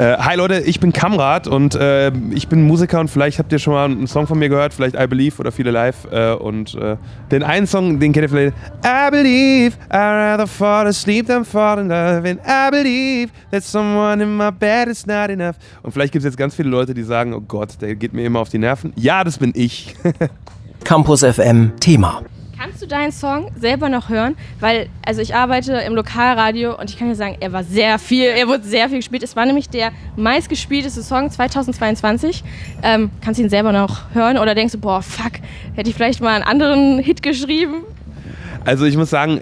Äh, hi Leute, ich bin Kamrat und äh, ich bin Musiker und vielleicht habt ihr schon mal einen Song von mir gehört, vielleicht I Believe oder viele live. Äh, und äh, den einen Song, den kennt ihr vielleicht. I believe I'd rather fall asleep than fall in love. And I believe that someone in my bed is not enough. Und vielleicht gibt es jetzt ganz viele Leute, die sagen, oh Gott, der geht mir immer auf die Nerven. Ja, das bin ich. Campus FM Thema. Kannst du deinen Song selber noch hören? Weil, also ich arbeite im Lokalradio und ich kann dir sagen, er war sehr viel, er wurde sehr viel gespielt. Es war nämlich der meistgespielteste Song 2022. Ähm, kannst du ihn selber noch hören oder denkst du, boah, fuck, hätte ich vielleicht mal einen anderen Hit geschrieben? Also ich muss sagen,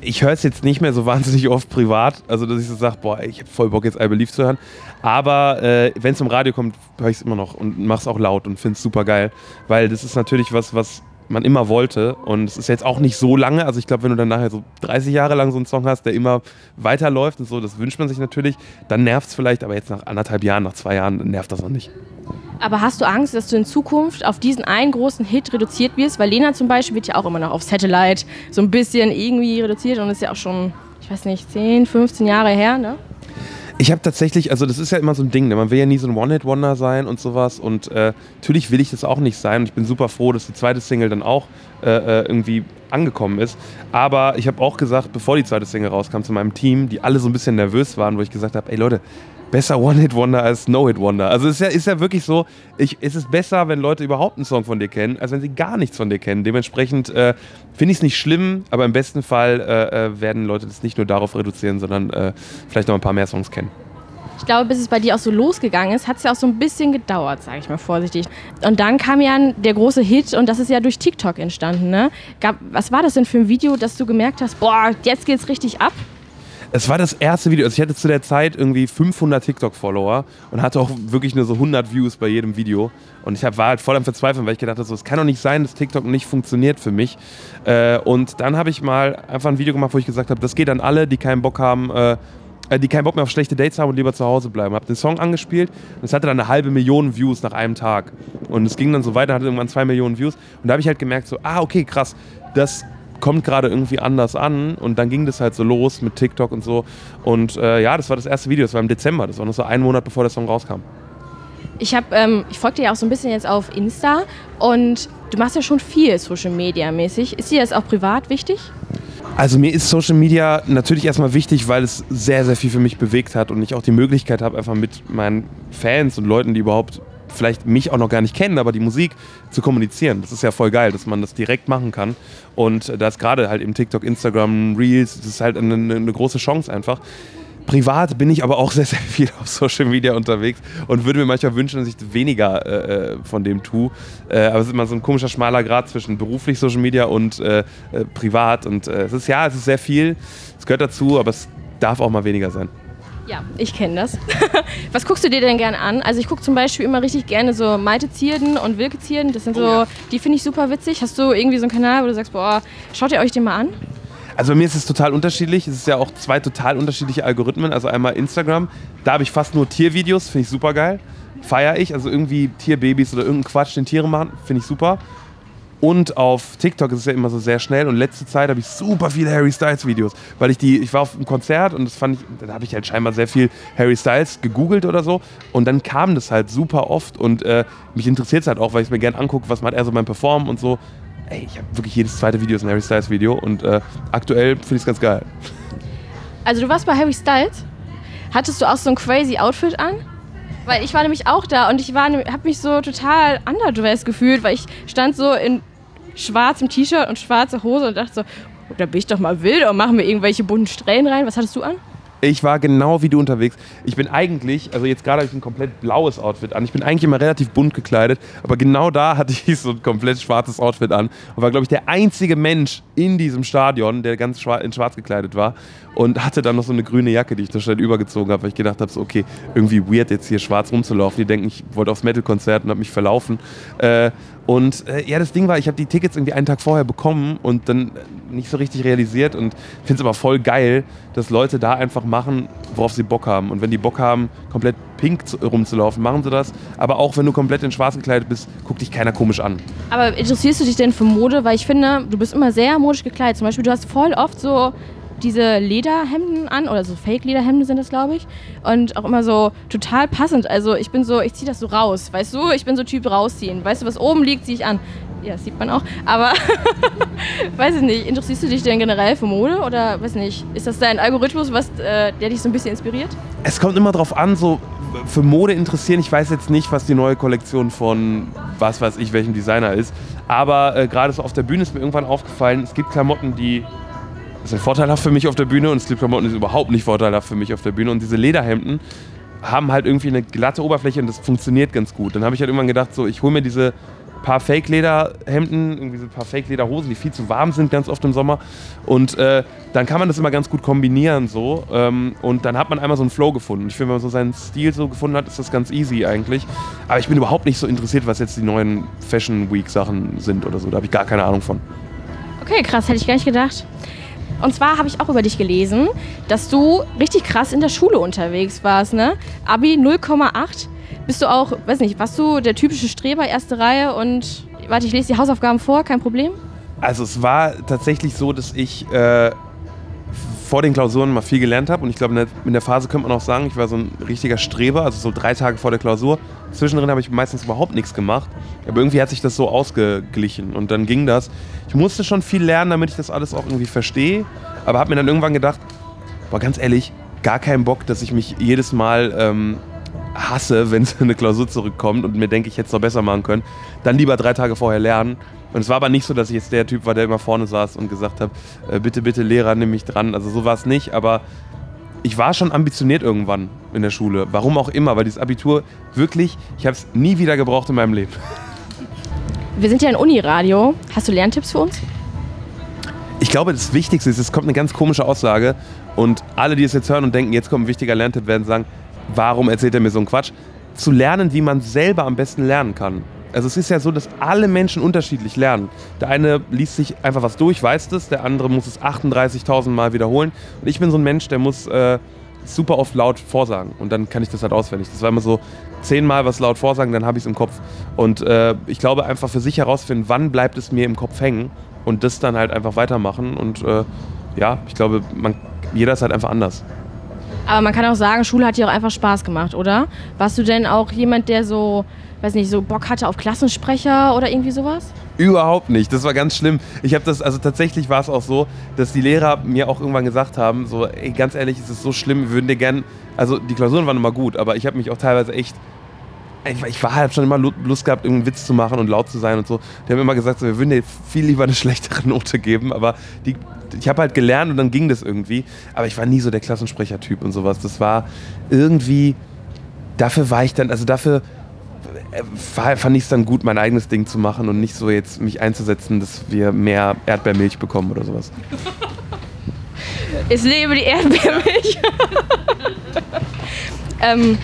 ich höre es jetzt nicht mehr so wahnsinnig oft privat, also dass ich so sage, boah, ich habe voll Bock jetzt I Believe zu hören. Aber äh, wenn es im Radio kommt, höre ich es immer noch und mache es auch laut und finde es super geil, weil das ist natürlich was, was man immer wollte. Und es ist jetzt auch nicht so lange. Also ich glaube, wenn du dann nachher so 30 Jahre lang so einen Song hast, der immer weiterläuft und so, das wünscht man sich natürlich, dann nervt es vielleicht, aber jetzt nach anderthalb Jahren, nach zwei Jahren nervt das noch nicht. Aber hast du Angst, dass du in Zukunft auf diesen einen großen Hit reduziert wirst? Weil Lena zum Beispiel wird ja auch immer noch auf Satellite so ein bisschen irgendwie reduziert und ist ja auch schon, ich weiß nicht, 10, 15 Jahre her, ne? Ich habe tatsächlich, also das ist ja immer so ein Ding, ne? man will ja nie so ein One-Hit-Wonder sein und sowas und äh, natürlich will ich das auch nicht sein und ich bin super froh, dass die zweite Single dann auch äh, äh irgendwie angekommen ist. Aber ich habe auch gesagt, bevor die zweite Single rauskam zu meinem Team, die alle so ein bisschen nervös waren, wo ich gesagt habe, ey Leute, besser One-Hit-Wonder als No-Hit-Wonder. Also es ist ja, ist ja wirklich so, ich, es ist besser, wenn Leute überhaupt einen Song von dir kennen, als wenn sie gar nichts von dir kennen. Dementsprechend äh, finde ich es nicht schlimm, aber im besten Fall äh, äh, werden Leute das nicht nur darauf reduzieren, sondern äh, vielleicht noch ein paar mehr Songs kennen. Ich glaube, bis es bei dir auch so losgegangen ist, hat es ja auch so ein bisschen gedauert, sage ich mal vorsichtig. Und dann kam ja der große Hit und das ist ja durch TikTok entstanden. Ne? Gab, was war das denn für ein Video, dass du gemerkt hast, boah, jetzt geht's richtig ab? Es war das erste Video. Also ich hatte zu der Zeit irgendwie 500 TikTok-Follower und hatte auch wirklich nur so 100 Views bei jedem Video. Und ich war halt voll am Verzweifeln, weil ich gedacht habe, so, es kann doch nicht sein, dass TikTok nicht funktioniert für mich. Äh, und dann habe ich mal einfach ein Video gemacht, wo ich gesagt habe, das geht an alle, die keinen Bock haben, äh, äh, die keinen Bock mehr auf schlechte Dates haben und lieber zu Hause bleiben. Hab den Song angespielt und es hatte dann eine halbe Million Views nach einem Tag. Und es ging dann so weiter, hatte irgendwann zwei Millionen Views. Und da habe ich halt gemerkt, so, ah, okay, krass, das kommt gerade irgendwie anders an und dann ging das halt so los mit TikTok und so. Und äh, ja, das war das erste Video, das war im Dezember, das war noch so einen Monat bevor der Song rauskam. Ich habe, ähm, ich folge dir ja auch so ein bisschen jetzt auf Insta und du machst ja schon viel Social Media mäßig. Ist dir das auch privat wichtig? Also mir ist Social Media natürlich erstmal wichtig, weil es sehr, sehr viel für mich bewegt hat und ich auch die Möglichkeit habe, einfach mit meinen Fans und Leuten, die überhaupt vielleicht mich auch noch gar nicht kennen, aber die Musik zu kommunizieren. Das ist ja voll geil, dass man das direkt machen kann. Und da ist gerade halt im TikTok, Instagram, Reels, das ist halt eine, eine große Chance einfach. Privat bin ich aber auch sehr, sehr viel auf Social Media unterwegs und würde mir manchmal wünschen, dass ich weniger äh, äh von dem tue. Äh, aber es ist immer so ein komischer schmaler Grad zwischen beruflich Social Media und äh, äh privat. Und äh, es ist ja, es ist sehr viel, es gehört dazu, aber es darf auch mal weniger sein. Ja, ich kenne das. Was guckst du dir denn gerne an? Also ich gucke zum Beispiel immer richtig gerne so Maite Zierden und Wilke Zierden. Das sind so, oh ja. die finde ich super witzig. Hast du irgendwie so einen Kanal, wo du sagst, boah, schaut ihr euch den mal an? Also bei mir ist es total unterschiedlich. Es ist ja auch zwei total unterschiedliche Algorithmen. Also einmal Instagram, da habe ich fast nur Tiervideos, finde ich super geil. Feiere ich, also irgendwie Tierbabys oder irgendeinen Quatsch, den Tiere machen, finde ich super. Und auf TikTok ist es ja immer so sehr schnell. Und letzte Zeit habe ich super viele Harry Styles Videos, weil ich die, ich war auf einem Konzert und das fand ich, da habe ich halt scheinbar sehr viel Harry Styles gegoogelt oder so. Und dann kam das halt super oft und äh, mich interessiert es halt auch, weil ich es mir gerne angucke, was macht er so beim Performen und so. Ey, ich habe wirklich jedes zweite Video ist ein Harry Styles Video und äh, aktuell finde ich es ganz geil. Also du warst bei Harry Styles? Hattest du auch so ein crazy Outfit an? Weil ich war nämlich auch da und ich habe mich so total underdressed gefühlt, weil ich stand so in schwarzem T-Shirt und schwarze Hose und dachte so, oh, da bin ich doch mal wild und machen mir irgendwelche bunten Strähnen rein. Was hattest du an? Ich war genau wie du unterwegs. Ich bin eigentlich, also jetzt gerade habe ich ein komplett blaues Outfit an. Ich bin eigentlich immer relativ bunt gekleidet, aber genau da hatte ich so ein komplett schwarzes Outfit an und war, glaube ich, der einzige Mensch in diesem Stadion, der ganz in schwarz gekleidet war und hatte dann noch so eine grüne Jacke, die ich da schnell übergezogen habe, weil ich gedacht habe, so, okay, irgendwie weird jetzt hier schwarz rumzulaufen. Die denken, ich wollte aufs Metal-Konzert und habe mich verlaufen. Äh, und äh, ja, das Ding war, ich habe die Tickets irgendwie einen Tag vorher bekommen und dann nicht so richtig realisiert und finde es aber voll geil, dass Leute da einfach machen, worauf sie Bock haben. Und wenn die Bock haben, komplett pink zu, rumzulaufen, machen sie das. Aber auch wenn du komplett in schwarz gekleidet bist, guckt dich keiner komisch an. Aber interessierst du dich denn für Mode? Weil ich finde, du bist immer sehr modisch gekleidet. Zum Beispiel, du hast voll oft so diese Lederhemden an oder so Fake-Lederhemden sind das, glaube ich. Und auch immer so total passend. Also ich bin so, ich ziehe das so raus, weißt du? Ich bin so Typ rausziehen. Weißt du, was oben liegt, ziehe ich an. Ja, das sieht man auch. Aber weiß ich nicht, interessierst du dich denn generell für Mode oder weiß nicht, ist das dein Algorithmus, was, äh, der dich so ein bisschen inspiriert? Es kommt immer drauf an, so für Mode interessieren. Ich weiß jetzt nicht, was die neue Kollektion von was weiß ich, welchem Designer ist. Aber äh, gerade so auf der Bühne ist mir irgendwann aufgefallen, es gibt Klamotten, die sind vorteilhaft für mich auf der Bühne und es gibt Klamotten, die sind überhaupt nicht vorteilhaft für mich auf der Bühne. Und diese Lederhemden haben halt irgendwie eine glatte Oberfläche und das funktioniert ganz gut. Dann habe ich halt irgendwann gedacht, so ich hole mir diese paar Fake-Lederhemden, irgendwie so ein paar Fake-Lederhosen, die viel zu warm sind ganz oft im Sommer. Und äh, dann kann man das immer ganz gut kombinieren so. Ähm, und dann hat man einmal so einen Flow gefunden. Ich finde, wenn man so seinen Stil so gefunden hat, ist das ganz easy eigentlich. Aber ich bin überhaupt nicht so interessiert, was jetzt die neuen Fashion Week-Sachen sind oder so. Da habe ich gar keine Ahnung von. Okay, krass, hätte ich gar nicht gedacht. Und zwar habe ich auch über dich gelesen, dass du richtig krass in der Schule unterwegs warst, ne? Abi 0,8. Bist du auch, weiß nicht, warst du der typische Streber, erste Reihe und warte, ich lese die Hausaufgaben vor, kein Problem? Also es war tatsächlich so, dass ich äh, vor den Klausuren mal viel gelernt habe und ich glaube, in der, Phase könnte man auch sagen, ich war so ein richtiger Streber, also so drei Tage vor der Klausur. Zwischendrin habe ich meistens überhaupt nichts gemacht, aber irgendwie hat sich das so ausgeglichen und dann ging das. Ich musste schon viel lernen, damit ich das alles auch irgendwie verstehe, aber habe mir dann irgendwann gedacht, boah, ganz ehrlich, gar keinen Bock, dass ich mich jedes Mal ähm, hasse, wenn eine Klausur zurückkommt und mir denke, ich hätte es noch besser machen können, dann lieber drei Tage vorher lernen. Und es war aber nicht so, dass ich jetzt der Typ war, der immer vorne saß und gesagt hat, äh, bitte, bitte Lehrer, nimm mich dran. Also so war es nicht, aber ich war schon ambitioniert irgendwann in der Schule. Warum auch immer, weil dieses Abitur wirklich, ich habe es nie wieder gebraucht in meinem Leben. Wir sind ja ein Uniradio. Hast du Lerntipps für uns? Ich glaube, das Wichtigste ist, es kommt eine ganz komische Aussage und alle, die es jetzt hören und denken, jetzt kommt ein wichtiger Lerntipp, werden sagen, warum erzählt er mir so einen Quatsch? Zu lernen, wie man selber am besten lernen kann. Also es ist ja so, dass alle Menschen unterschiedlich lernen. Der eine liest sich einfach was durch, weiß das, der andere muss es 38.000 Mal wiederholen. Und ich bin so ein Mensch, der muss äh, super oft laut vorsagen und dann kann ich das halt auswendig. Das war immer so zehnmal was laut vorsagen, dann habe ich es im Kopf. Und äh, ich glaube einfach für sich herausfinden, wann bleibt es mir im Kopf hängen und das dann halt einfach weitermachen. Und äh, ja, ich glaube, man, jeder ist halt einfach anders. Aber man kann auch sagen, Schule hat dir auch einfach Spaß gemacht, oder? Warst du denn auch jemand, der so, weiß nicht, so Bock hatte auf Klassensprecher oder irgendwie sowas? Überhaupt nicht. Das war ganz schlimm. Ich habe das, also tatsächlich war es auch so, dass die Lehrer mir auch irgendwann gesagt haben, so, ey, ganz ehrlich, es ist so schlimm, wir würden dir gern, also die Klausuren waren immer gut, aber ich habe mich auch teilweise echt, ich, ich war halt schon immer Lust gehabt, irgendeinen Witz zu machen und laut zu sein und so. Die haben immer gesagt, so, wir würden dir viel lieber eine schlechtere Note geben, aber die, ich habe halt gelernt und dann ging das irgendwie. Aber ich war nie so der Klassensprecher-Typ und sowas. Das war irgendwie, dafür war ich dann, also dafür äh, fand ich es dann gut, mein eigenes Ding zu machen und nicht so jetzt mich einzusetzen, dass wir mehr Erdbeermilch bekommen oder sowas. Ich lebe die Erdbeermilch. ähm,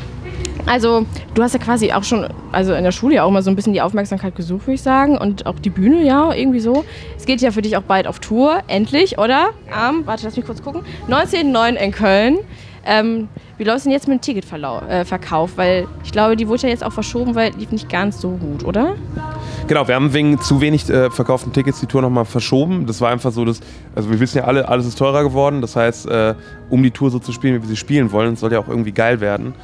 also, du hast ja quasi auch schon, also in der Schule ja auch mal so ein bisschen die Aufmerksamkeit gesucht, würde ich sagen. Und auch die Bühne, ja, irgendwie so. Es geht ja für dich auch bald auf Tour, endlich, oder? Am, warte, lass mich kurz gucken. 19.09 in Köln. Ähm, wie läuft es denn jetzt mit dem Ticketverkauf? Äh, weil ich glaube, die wurde ja jetzt auch verschoben, weil lief nicht ganz so gut, oder? Genau, wir haben wegen zu wenig äh, verkauften Tickets die Tour nochmal verschoben. Das war einfach so, dass, also wir wissen ja alle, alles ist teurer geworden. Das heißt, äh, um die Tour so zu spielen, wie wir sie spielen wollen, soll ja auch irgendwie geil werden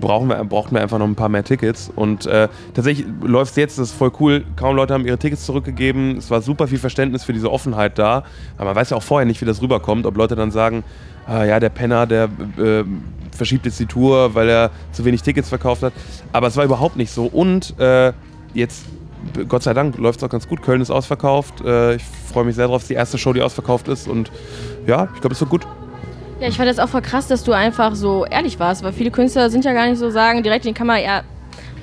brauchen wir, brauchten wir einfach noch ein paar mehr Tickets. Und äh, tatsächlich läuft es jetzt, das ist voll cool. Kaum Leute haben ihre Tickets zurückgegeben. Es war super viel Verständnis für diese Offenheit da. Aber man weiß ja auch vorher nicht, wie das rüberkommt. Ob Leute dann sagen, ah, ja, der Penner, der äh, verschiebt jetzt die Tour, weil er zu wenig Tickets verkauft hat. Aber es war überhaupt nicht so. Und äh, jetzt Gott sei Dank läuft es auch ganz gut. Köln ist ausverkauft. Äh, ich freue mich sehr drauf. Es ist die erste Show, die ausverkauft ist. Und ja, ich glaube, es wird gut. Ja, ich fand das auch voll krass, dass du einfach so ehrlich warst, weil viele Künstler sind ja gar nicht so sagen, direkt in die Kamera, ja,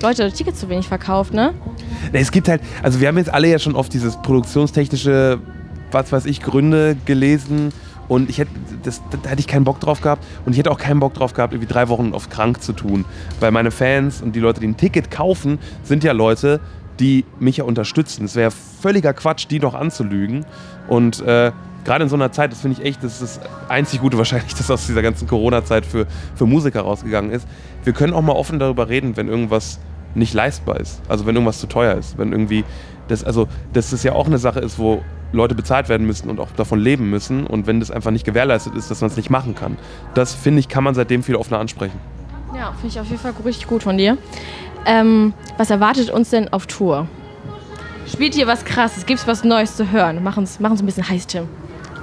Leute, Tickets zu wenig verkauft, ne? Es gibt halt, also wir haben jetzt alle ja schon oft dieses produktionstechnische, was weiß ich, Gründe gelesen. Und ich hätte, das, da hätte ich keinen Bock drauf gehabt. Und ich hätte auch keinen Bock drauf gehabt, irgendwie drei Wochen auf krank zu tun. Weil meine Fans und die Leute, die ein Ticket kaufen, sind ja Leute, die mich ja unterstützen. Es wäre völliger Quatsch, die noch anzulügen. Und äh, gerade in so einer Zeit, das finde ich echt, das ist das einzig Gute wahrscheinlich, dass aus dieser ganzen Corona-Zeit für, für Musiker rausgegangen ist. Wir können auch mal offen darüber reden, wenn irgendwas nicht leistbar ist. Also wenn irgendwas zu teuer ist. Wenn irgendwie, das, also, dass das ja auch eine Sache ist, wo Leute bezahlt werden müssen und auch davon leben müssen. Und wenn das einfach nicht gewährleistet ist, dass man es nicht machen kann. Das, finde ich, kann man seitdem viel offener ansprechen. Ja, finde ich auf jeden Fall richtig gut von dir. Ähm, was erwartet uns denn auf Tour? Spielt hier was krasses? Gibt es was Neues zu hören? Mach uns, mach uns ein bisschen heiß, Tim.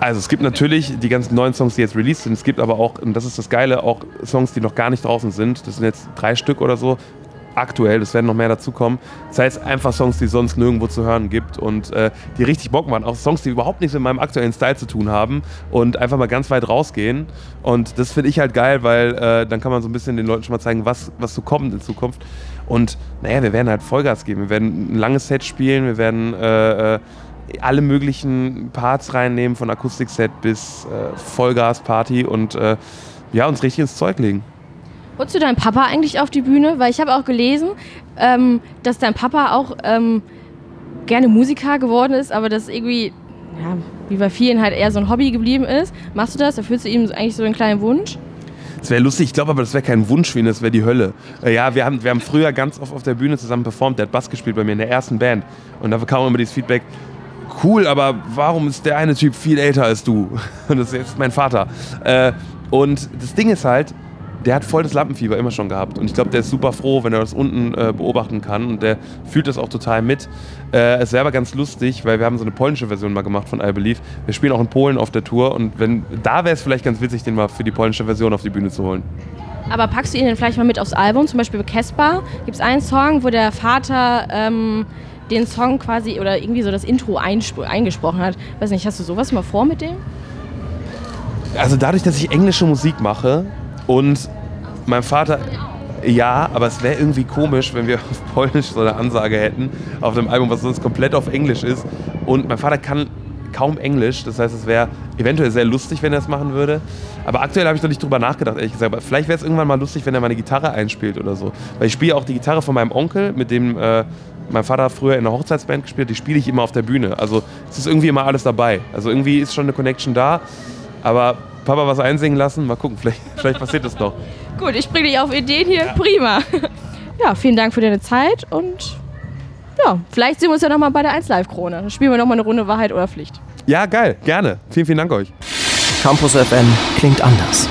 Also es gibt natürlich die ganzen neuen Songs, die jetzt released sind. Es gibt aber auch, und das ist das Geile, auch Songs, die noch gar nicht draußen sind. Das sind jetzt drei Stück oder so. Aktuell, es werden noch mehr dazukommen. Das heißt, einfach Songs, die sonst nirgendwo zu hören gibt und äh, die richtig Bock machen. Auch Songs, die überhaupt nichts mit meinem aktuellen Style zu tun haben und einfach mal ganz weit rausgehen. Und das finde ich halt geil, weil äh, dann kann man so ein bisschen den Leuten schon mal zeigen, was, was so kommt in Zukunft. Und naja, wir werden halt Vollgas geben. Wir werden ein langes Set spielen, wir werden äh, äh alle möglichen Parts reinnehmen, von Akustikset bis äh, Vollgas-Party und äh, ja, uns richtig ins Zeug legen. Holst du deinen Papa eigentlich auf die Bühne? Weil ich habe auch gelesen, ähm, dass dein Papa auch ähm, gerne Musiker geworden ist, aber das irgendwie, ja, wie bei vielen halt eher so ein Hobby geblieben ist. Machst du das? Erfüllst du ihm eigentlich so einen kleinen Wunsch? Das wäre lustig, ich glaube aber, das wäre kein Wunsch für ihn, das wäre die Hölle. Äh, ja, wir haben, wir haben früher ganz oft auf der Bühne zusammen performt, der hat Bass gespielt bei mir in der ersten Band. Und da kam immer dieses Feedback, cool, aber warum ist der eine Typ viel älter als du? Und das ist jetzt mein Vater. Äh, und das Ding ist halt, der hat voll das Lampenfieber immer schon gehabt. Und ich glaube, der ist super froh, wenn er das unten äh, beobachten kann. Und der fühlt das auch total mit. Äh, es wäre aber ganz lustig, weil wir haben so eine polnische Version mal gemacht von I Believe. Wir spielen auch in Polen auf der Tour. Und wenn, da wäre es vielleicht ganz witzig, den mal für die polnische Version auf die Bühne zu holen. Aber packst du ihn denn vielleicht mal mit aufs Album? Zum Beispiel bei Casper gibt es einen Song, wo der Vater ähm, den Song quasi oder irgendwie so das Intro eingesprochen hat. Weiß nicht, hast du sowas mal vor mit dem? Also dadurch, dass ich englische Musik mache und mein Vater, ja, aber es wäre irgendwie komisch, wenn wir auf Polnisch so eine Ansage hätten auf dem Album, was sonst komplett auf Englisch ist. Und mein Vater kann kaum Englisch, das heißt, es wäre eventuell sehr lustig, wenn er es machen würde. Aber aktuell habe ich noch nicht drüber nachgedacht, ehrlich gesagt. Aber vielleicht wäre es irgendwann mal lustig, wenn er meine Gitarre einspielt oder so. Weil ich spiele auch die Gitarre von meinem Onkel, mit dem äh, mein Vater früher in einer Hochzeitsband gespielt, die spiele ich immer auf der Bühne. Also es ist irgendwie immer alles dabei. Also irgendwie ist schon eine Connection da. Aber Papa was einsingen lassen, mal gucken, vielleicht, vielleicht passiert das noch. Gut, ich bringe dich auf Ideen hier, ja. prima. Ja, vielen Dank für deine Zeit und ja, vielleicht sehen wir uns ja nochmal bei der 1 Live Krone. Dann spielen wir nochmal eine Runde Wahrheit oder Pflicht. Ja, geil, gerne. Vielen, vielen Dank euch. Campus FM klingt anders.